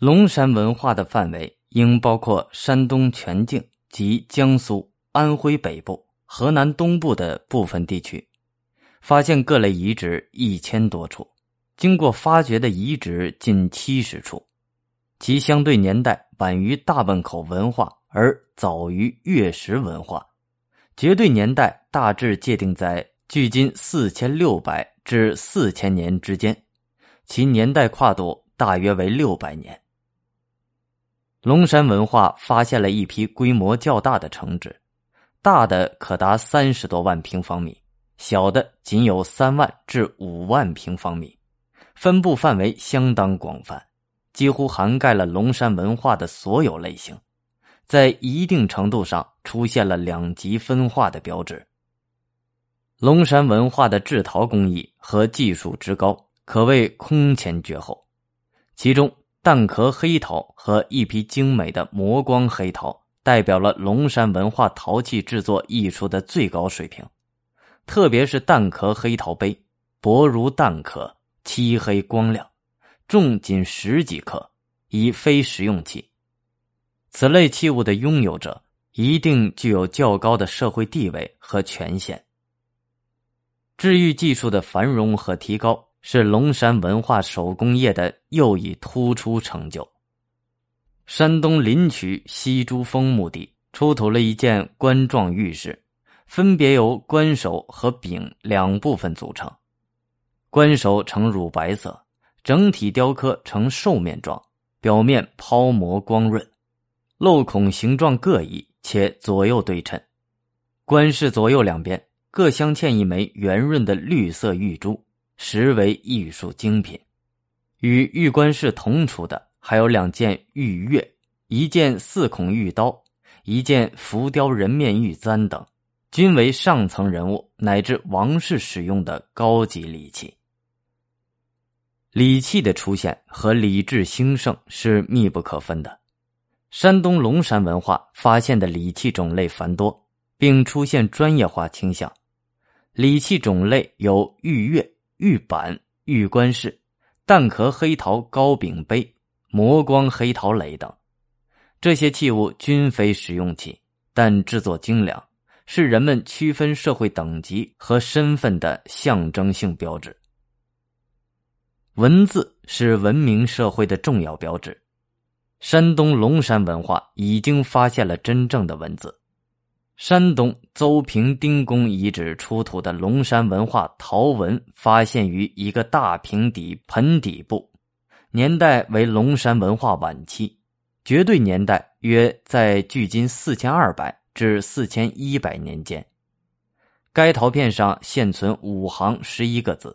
龙山文化的范围应包括山东全境及江苏、安徽北部、河南东部的部分地区，发现各类遗址一千多处，经过发掘的遗址近七十处，其相对年代晚于大汶口文化，而早于月石文化，绝对年代大致界定在距今四千六百至四千年之间，其年代跨度大约为六百年。龙山文化发现了一批规模较大的城址，大的可达三十多万平方米，小的仅有三万至五万平方米，分布范围相当广泛，几乎涵盖了龙山文化的所有类型，在一定程度上出现了两极分化的标志。龙山文化的制陶工艺和技术之高，可谓空前绝后，其中。蛋壳黑陶和一批精美的磨光黑陶，代表了龙山文化陶器制作艺术的最高水平。特别是蛋壳黑陶杯，薄如蛋壳，漆黑光亮，重仅十几克，已非实用器。此类器物的拥有者，一定具有较高的社会地位和权限。治愈技术的繁荣和提高。是龙山文化手工业的又一突出成就。山东临朐西珠峰墓地出土了一件冠状玉饰，分别由冠首和柄两部分组成。冠首呈乳白色，整体雕刻呈兽面状，表面抛磨光润，镂孔形状各异且左右对称。冠饰左右两边各镶嵌一枚圆润的绿色玉珠。实为艺术精品，与玉冠饰同出的还有两件玉钺，一件四孔玉刀，一件浮雕人面玉簪等，均为上层人物乃至王室使用的高级礼器。礼器的出现和礼制兴盛是密不可分的。山东龙山文化发现的礼器种类繁多，并出现专业化倾向。礼器种类有玉钺。玉板、玉冠饰、蛋壳黑陶高柄杯、磨光黑陶垒等，这些器物均非实用器，但制作精良，是人们区分社会等级和身份的象征性标志。文字是文明社会的重要标志，山东龙山文化已经发现了真正的文字。山东邹平丁公遗址出土的龙山文化陶文，发现于一个大平底盆底部，年代为龙山文化晚期，绝对年代约在距今四千二百至四千一百年间。该陶片上现存五行十一个字，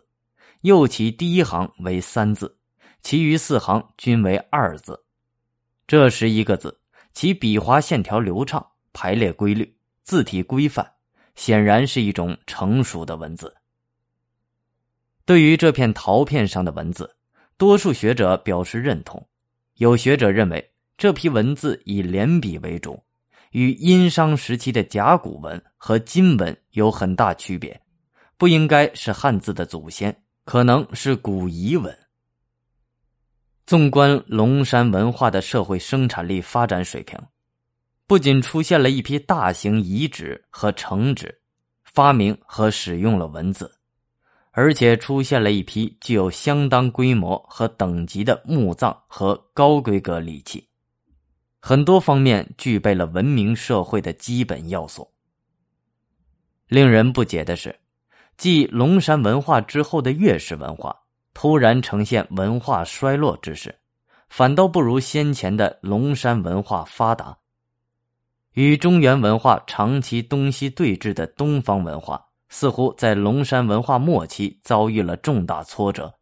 右起第一行为三字，其余四行均为二字。这十一个字，其笔画线条流畅，排列规律。字体规范，显然是一种成熟的文字。对于这片陶片上的文字，多数学者表示认同。有学者认为，这批文字以连笔为主，与殷商时期的甲骨文和金文有很大区别，不应该是汉字的祖先，可能是古彝文。纵观龙山文化的社会生产力发展水平。不仅出现了一批大型遗址和城址，发明和使用了文字，而且出现了一批具有相当规模和等级的墓葬和高规格礼器，很多方面具备了文明社会的基本要素。令人不解的是，继龙山文化之后的月氏文化突然呈现文化衰落之势，反倒不如先前的龙山文化发达。与中原文化长期东西对峙的东方文化，似乎在龙山文化末期遭遇了重大挫折。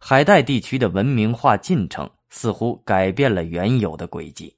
海带地区的文明化进程似乎改变了原有的轨迹。